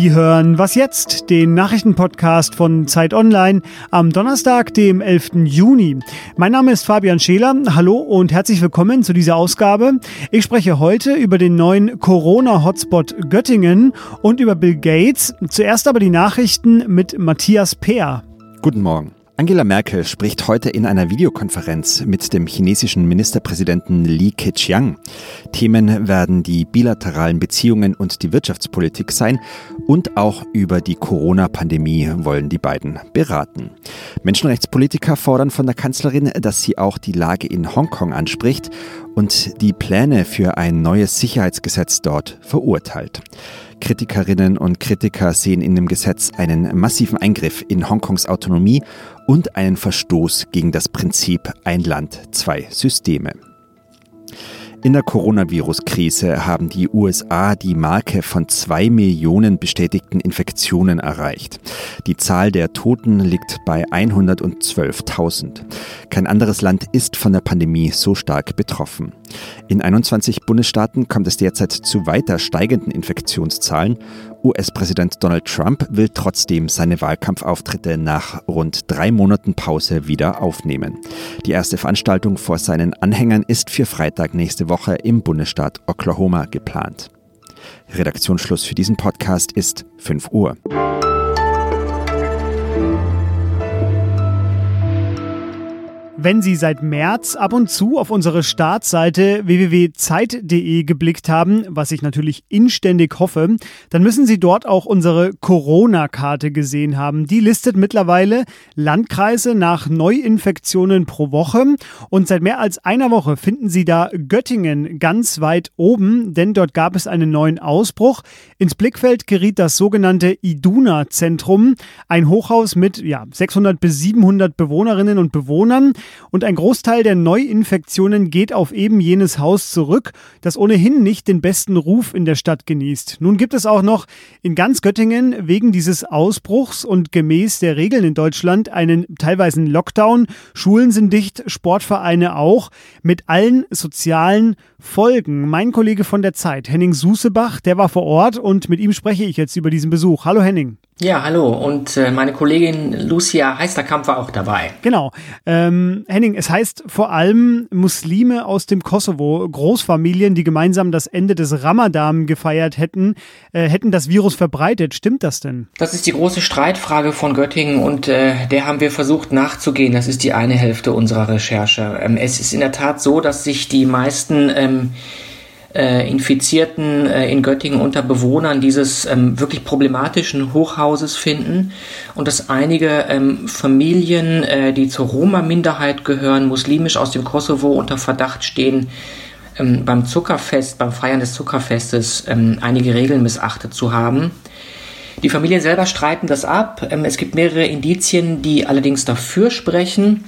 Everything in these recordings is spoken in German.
Sie hören Was jetzt? Den Nachrichtenpodcast von Zeit Online am Donnerstag, dem 11. Juni. Mein Name ist Fabian Scheler. Hallo und herzlich willkommen zu dieser Ausgabe. Ich spreche heute über den neuen Corona-Hotspot Göttingen und über Bill Gates. Zuerst aber die Nachrichten mit Matthias Peer. Guten Morgen. Angela Merkel spricht heute in einer Videokonferenz mit dem chinesischen Ministerpräsidenten Li Keqiang. Themen werden die bilateralen Beziehungen und die Wirtschaftspolitik sein und auch über die Corona-Pandemie wollen die beiden beraten. Menschenrechtspolitiker fordern von der Kanzlerin, dass sie auch die Lage in Hongkong anspricht und die Pläne für ein neues Sicherheitsgesetz dort verurteilt. Kritikerinnen und Kritiker sehen in dem Gesetz einen massiven Eingriff in Hongkongs Autonomie und einen Verstoß gegen das Prinzip ein Land, zwei Systeme. In der Coronavirus-Krise haben die USA die Marke von zwei Millionen bestätigten Infektionen erreicht. Die Zahl der Toten liegt bei 112.000. Kein anderes Land ist von der Pandemie so stark betroffen. In 21 Bundesstaaten kommt es derzeit zu weiter steigenden Infektionszahlen US-Präsident Donald Trump will trotzdem seine Wahlkampfauftritte nach rund drei Monaten Pause wieder aufnehmen. Die erste Veranstaltung vor seinen Anhängern ist für Freitag nächste Woche im Bundesstaat Oklahoma geplant. Redaktionsschluss für diesen Podcast ist 5 Uhr. Wenn Sie seit März ab und zu auf unsere Startseite www.zeit.de geblickt haben, was ich natürlich inständig hoffe, dann müssen Sie dort auch unsere Corona-Karte gesehen haben. Die listet mittlerweile Landkreise nach Neuinfektionen pro Woche und seit mehr als einer Woche finden Sie da Göttingen ganz weit oben, denn dort gab es einen neuen Ausbruch. Ins Blickfeld geriet das sogenannte Iduna-Zentrum, ein Hochhaus mit ja, 600 bis 700 Bewohnerinnen und Bewohnern. Und ein Großteil der Neuinfektionen geht auf eben jenes Haus zurück, das ohnehin nicht den besten Ruf in der Stadt genießt. Nun gibt es auch noch in ganz Göttingen wegen dieses Ausbruchs und gemäß der Regeln in Deutschland einen teilweise Lockdown. Schulen sind dicht, Sportvereine auch, mit allen sozialen Folgen. Mein Kollege von der Zeit, Henning Susebach, der war vor Ort und mit ihm spreche ich jetzt über diesen Besuch. Hallo Henning. Ja, hallo. Und äh, meine Kollegin Lucia Heisterkamp war auch dabei. Genau. Ähm, Henning, es heißt vor allem Muslime aus dem Kosovo, Großfamilien, die gemeinsam das Ende des Ramadan gefeiert hätten, äh, hätten das Virus verbreitet. Stimmt das denn? Das ist die große Streitfrage von Göttingen und äh, der haben wir versucht nachzugehen. Das ist die eine Hälfte unserer Recherche. Ähm, es ist in der Tat so, dass sich die meisten ähm, äh, Infizierten äh, in Göttingen unter Bewohnern dieses ähm, wirklich problematischen Hochhauses finden und dass einige ähm, Familien, äh, die zur Roma-Minderheit gehören, muslimisch aus dem Kosovo unter Verdacht stehen, ähm, beim Zuckerfest, beim Feiern des Zuckerfestes ähm, einige Regeln missachtet zu haben. Die Familien selber streiten das ab. Ähm, es gibt mehrere Indizien, die allerdings dafür sprechen.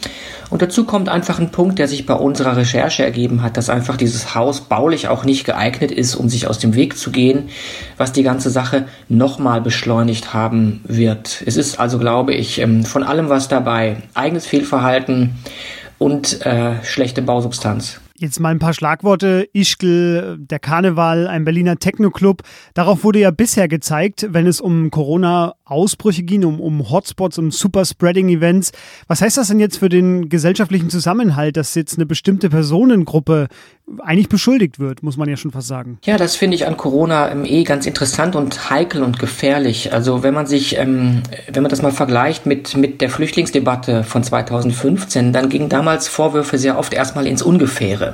Und dazu kommt einfach ein Punkt, der sich bei unserer Recherche ergeben hat, dass einfach dieses Haus baulich auch nicht geeignet ist, um sich aus dem Weg zu gehen, was die ganze Sache nochmal beschleunigt haben wird. Es ist also, glaube ich, ähm, von allem was dabei. Eigenes Fehlverhalten und äh, schlechte Bausubstanz. Jetzt mal ein paar Schlagworte. Ischgl, der Karneval, ein Berliner Techno-Club. Darauf wurde ja bisher gezeigt, wenn es um Corona-Ausbrüche ging, um, um Hotspots, um Super-Spreading-Events. Was heißt das denn jetzt für den gesellschaftlichen Zusammenhalt, dass jetzt eine bestimmte Personengruppe eigentlich beschuldigt wird, muss man ja schon fast sagen. Ja, das finde ich an Corona ähm, eh ganz interessant und heikel und gefährlich. Also wenn man sich, ähm, wenn man das mal vergleicht mit, mit der Flüchtlingsdebatte von 2015, dann gingen damals Vorwürfe sehr oft erstmal ins Ungefähre.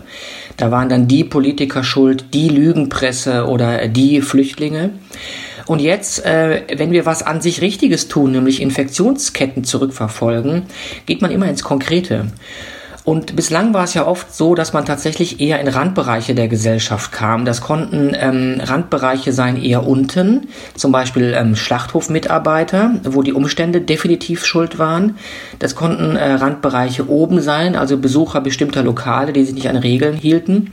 Da waren dann die Politiker schuld, die Lügenpresse oder die Flüchtlinge. Und jetzt, äh, wenn wir was an sich Richtiges tun, nämlich Infektionsketten zurückverfolgen, geht man immer ins Konkrete. Und bislang war es ja oft so, dass man tatsächlich eher in Randbereiche der Gesellschaft kam. Das konnten ähm, Randbereiche sein eher unten, zum Beispiel ähm, Schlachthofmitarbeiter, wo die Umstände definitiv schuld waren. Das konnten äh, Randbereiche oben sein, also Besucher bestimmter Lokale, die sich nicht an Regeln hielten.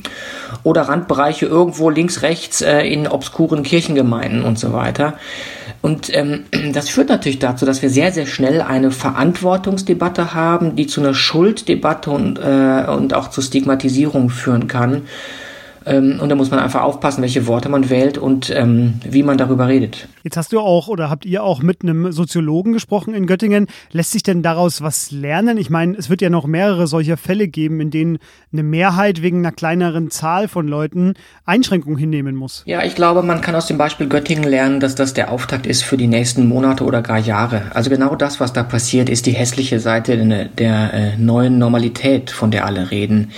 Oder Randbereiche irgendwo links, rechts äh, in obskuren Kirchengemeinden und so weiter. Und ähm, das führt natürlich dazu, dass wir sehr, sehr schnell eine Verantwortungsdebatte haben, die zu einer Schulddebatte und, äh, und auch zur Stigmatisierung führen kann. Ähm, und da muss man einfach aufpassen, welche Worte man wählt und ähm, wie man darüber redet. Jetzt hast du auch oder habt ihr auch mit einem Soziologen gesprochen in Göttingen. Lässt sich denn daraus was lernen? Ich meine, es wird ja noch mehrere solcher Fälle geben, in denen eine Mehrheit wegen einer kleineren Zahl von Leuten Einschränkungen hinnehmen muss. Ja, ich glaube, man kann aus dem Beispiel Göttingen lernen, dass das der Auftakt ist für die nächsten Monate oder gar Jahre. Also genau das, was da passiert, ist die hässliche Seite der, der äh, neuen Normalität, von der alle reden.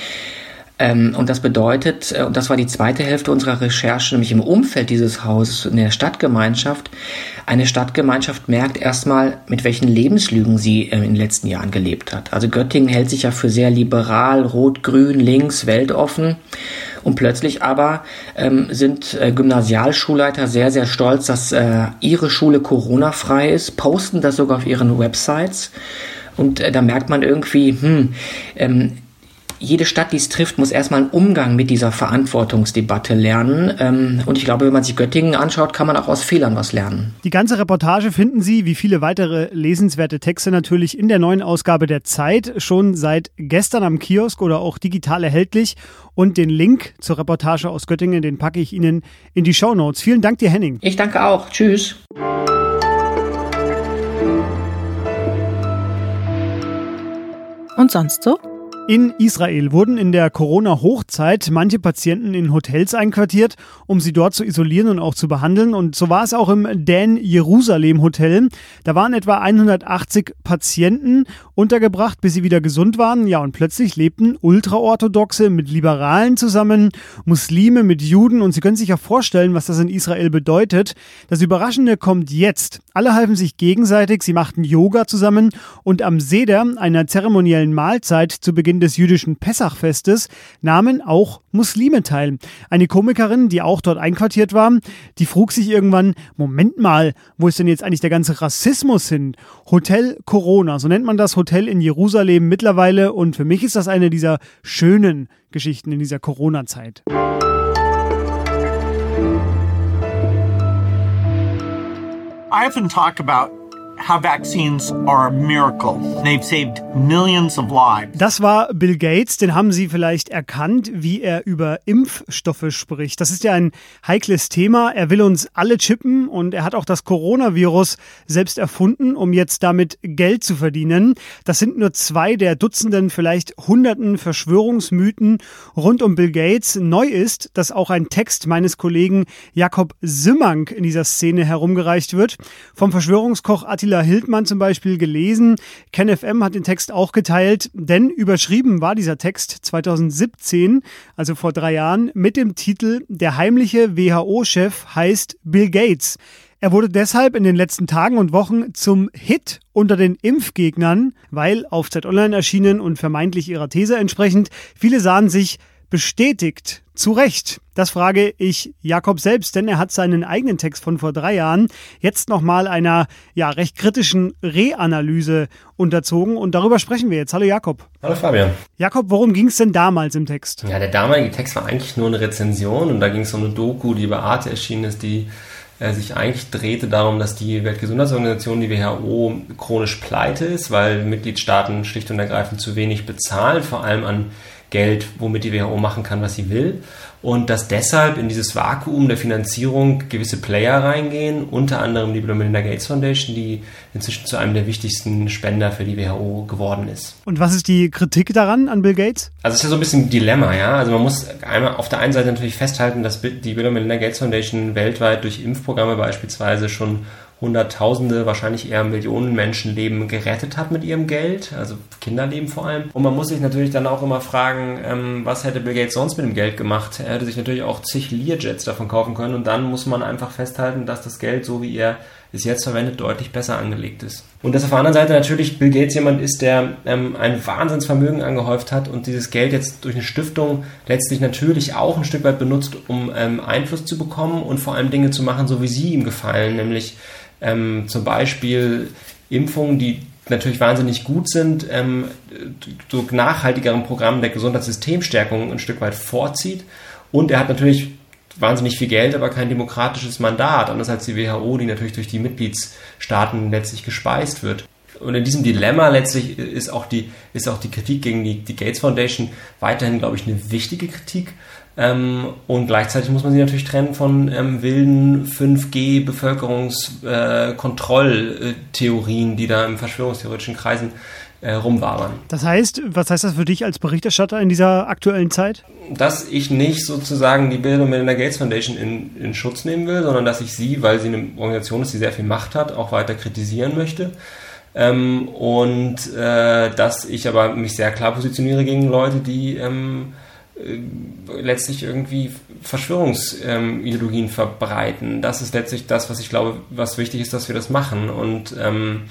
Ähm, und das bedeutet, äh, und das war die zweite Hälfte unserer Recherche, nämlich im Umfeld dieses Hauses, in der Stadtgemeinschaft, eine Stadtgemeinschaft merkt erstmal, mit welchen Lebenslügen sie äh, in den letzten Jahren gelebt hat. Also Göttingen hält sich ja für sehr liberal, rot, grün, links, weltoffen. Und plötzlich aber ähm, sind äh, Gymnasialschulleiter sehr, sehr stolz, dass äh, ihre Schule Corona-frei ist, posten das sogar auf ihren Websites. Und äh, da merkt man irgendwie, hm, ähm, jede Stadt, die es trifft, muss erstmal einen Umgang mit dieser Verantwortungsdebatte lernen. Ähm, und ich glaube, wenn man sich Göttingen anschaut, kann man auch aus Fehlern was lernen. Die ganze Reportage finden Sie, wie viele weitere lesenswerte Texte natürlich, in der neuen Ausgabe der Zeit, schon seit gestern am Kiosk oder auch digital erhältlich. Und den Link zur Reportage aus Göttingen, den packe ich Ihnen in die Show Notes. Vielen Dank dir, Henning. Ich danke auch. Tschüss. Und sonst so? In Israel wurden in der Corona-Hochzeit manche Patienten in Hotels einquartiert, um sie dort zu isolieren und auch zu behandeln. Und so war es auch im Dan Jerusalem Hotel. Da waren etwa 180 Patienten untergebracht, bis sie wieder gesund waren. Ja, und plötzlich lebten Ultraorthodoxe mit Liberalen zusammen, Muslime mit Juden. Und Sie können sich ja vorstellen, was das in Israel bedeutet. Das Überraschende kommt jetzt. Alle halfen sich gegenseitig, sie machten Yoga zusammen und am Seder, einer zeremoniellen Mahlzeit zu Beginn Beginn des jüdischen Pessachfestes nahmen auch Muslime teil. Eine Komikerin, die auch dort einquartiert war, die frug sich irgendwann, Moment mal, wo ist denn jetzt eigentlich der ganze Rassismus hin? Hotel Corona, so nennt man das Hotel in Jerusalem mittlerweile und für mich ist das eine dieser schönen Geschichten in dieser Corona-Zeit. I often talk about how vaccines are a miracle. They've saved millions of lives. Das war Bill Gates, den haben Sie vielleicht erkannt, wie er über Impfstoffe spricht. Das ist ja ein heikles Thema. Er will uns alle chippen und er hat auch das Coronavirus selbst erfunden, um jetzt damit Geld zu verdienen. Das sind nur zwei der Dutzenden, vielleicht hunderten Verschwörungsmythen rund um Bill Gates. Neu ist, dass auch ein Text meines Kollegen Jakob Simmank in dieser Szene herumgereicht wird. Vom Verschwörungskoch Attila Attila Hildmann zum Beispiel gelesen. KenFM hat den Text auch geteilt, denn überschrieben war dieser Text 2017, also vor drei Jahren, mit dem Titel Der heimliche WHO-Chef heißt Bill Gates. Er wurde deshalb in den letzten Tagen und Wochen zum Hit unter den Impfgegnern, weil auf Zeit Online erschienen und vermeintlich ihrer These entsprechend, viele sahen sich bestätigt. Zu Recht. Das frage ich Jakob selbst, denn er hat seinen eigenen Text von vor drei Jahren jetzt nochmal einer ja, recht kritischen Reanalyse unterzogen und darüber sprechen wir jetzt. Hallo Jakob. Hallo Fabian. Jakob, worum ging es denn damals im Text? Ja, der damalige Text war eigentlich nur eine Rezension und da ging es um eine Doku, die bei Arte erschienen ist, die äh, sich eigentlich drehte darum, dass die Weltgesundheitsorganisation, die WHO, chronisch pleite ist, weil Mitgliedstaaten schlicht und ergreifend zu wenig bezahlen, vor allem an Geld, womit die WHO machen kann, was sie will. Und dass deshalb in dieses Vakuum der Finanzierung gewisse Player reingehen, unter anderem die Bill und Melinda Gates Foundation, die inzwischen zu einem der wichtigsten Spender für die WHO geworden ist. Und was ist die Kritik daran an Bill Gates? Also es ist ja so ein bisschen ein Dilemma, ja. Also man muss einmal auf der einen Seite natürlich festhalten, dass die Bill und Melinda Gates Foundation weltweit durch Impfprogramme beispielsweise schon Hunderttausende, wahrscheinlich eher Millionen Menschenleben gerettet hat mit ihrem Geld, also Kinderleben vor allem. Und man muss sich natürlich dann auch immer fragen, ähm, was hätte Bill Gates sonst mit dem Geld gemacht? Er hätte sich natürlich auch zig Learjets davon kaufen können und dann muss man einfach festhalten, dass das Geld, so wie er es jetzt verwendet, deutlich besser angelegt ist. Und dass auf der anderen Seite natürlich Bill Gates jemand ist, der ähm, ein Wahnsinnsvermögen angehäuft hat und dieses Geld jetzt durch eine Stiftung letztlich natürlich auch ein Stück weit benutzt, um ähm, Einfluss zu bekommen und vor allem Dinge zu machen, so wie sie ihm gefallen, nämlich ähm, zum Beispiel Impfungen, die natürlich wahnsinnig gut sind, ähm, durch nachhaltigeren Programmen der Gesundheitssystemstärkung ein Stück weit vorzieht. Und er hat natürlich wahnsinnig viel Geld, aber kein demokratisches Mandat, anders als die WHO, die natürlich durch die Mitgliedstaaten letztlich gespeist wird. Und in diesem Dilemma letztlich ist auch die, ist auch die Kritik gegen die, die Gates Foundation weiterhin, glaube ich, eine wichtige Kritik, Ähm, und gleichzeitig muss man sie natürlich trennen von ähm, wilden 5G-Bevölkerungskontrolltheorien, äh, die da im verschwörungstheoretischen Kreisen äh, rumwabern. Das heißt, was heißt das für dich als Berichterstatter in dieser aktuellen Zeit? Dass ich nicht sozusagen die Bill und Melinda Gates Foundation in, in Schutz nehmen will, sondern dass ich sie, weil sie eine Organisation ist, die sehr viel Macht hat, auch weiter kritisieren möchte. Ähm, und äh, dass ich aber mich sehr klar positioniere gegen Leute, die ähm, äh, letztlich irgendwie Verschwörungsideologien ähm, verbreiten. Das ist letztlich das, was ich glaube, was wichtig ist, dass wir das machen. Und ähm,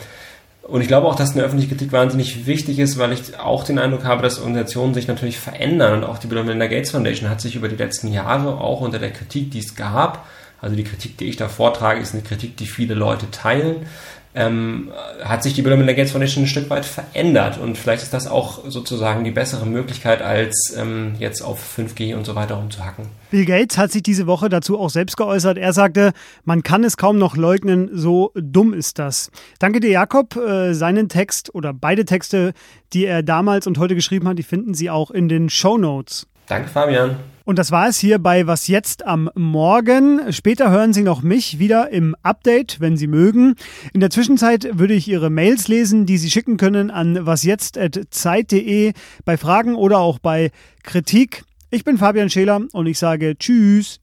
und ich glaube auch, dass eine öffentliche Kritik wahnsinnig wichtig ist, weil ich auch den Eindruck habe, dass Organisationen sich natürlich verändern. Und auch die Bill und Melinda Gates Foundation hat sich über die letzten Jahre auch unter der Kritik, die es gab, also die Kritik, die ich da vortrage, ist eine Kritik, die viele Leute teilen, ähm, hat sich die Bill Melinda Gates Foundation ein Stück weit verändert. Und vielleicht ist das auch sozusagen die bessere Möglichkeit, als ähm, jetzt auf 5G und so weiter rumzuhacken. Bill Gates hat sich diese Woche dazu auch selbst geäußert. Er sagte, man kann es kaum noch leugnen, so dumm ist das. Danke dir, Jakob. Äh, seinen Text oder beide Texte, die er damals und heute geschrieben hat, die finden Sie auch in den Show Notes. Danke, Fabian. Und das war es hier bei Was jetzt am Morgen. Später hören Sie noch mich wieder im Update, wenn Sie mögen. In der Zwischenzeit würde ich Ihre Mails lesen, die Sie schicken können an wasjetzt.zeit.de bei Fragen oder auch bei Kritik. Ich bin Fabian Scheler und ich sage Tschüss.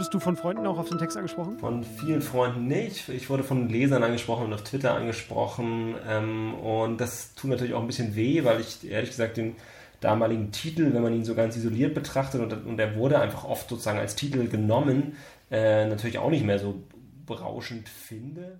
Wurdest du von Freunden auch auf den Text angesprochen? Von vielen Freunden nicht. Ich wurde von Lesern angesprochen und auf Twitter angesprochen. Ähm, und das tut natürlich auch ein bisschen weh, weil ich ehrlich gesagt den damaligen Titel, wenn man ihn so ganz isoliert betrachtet, und, und er wurde einfach oft sozusagen als Titel genommen, äh, natürlich auch nicht mehr so berauschend finde.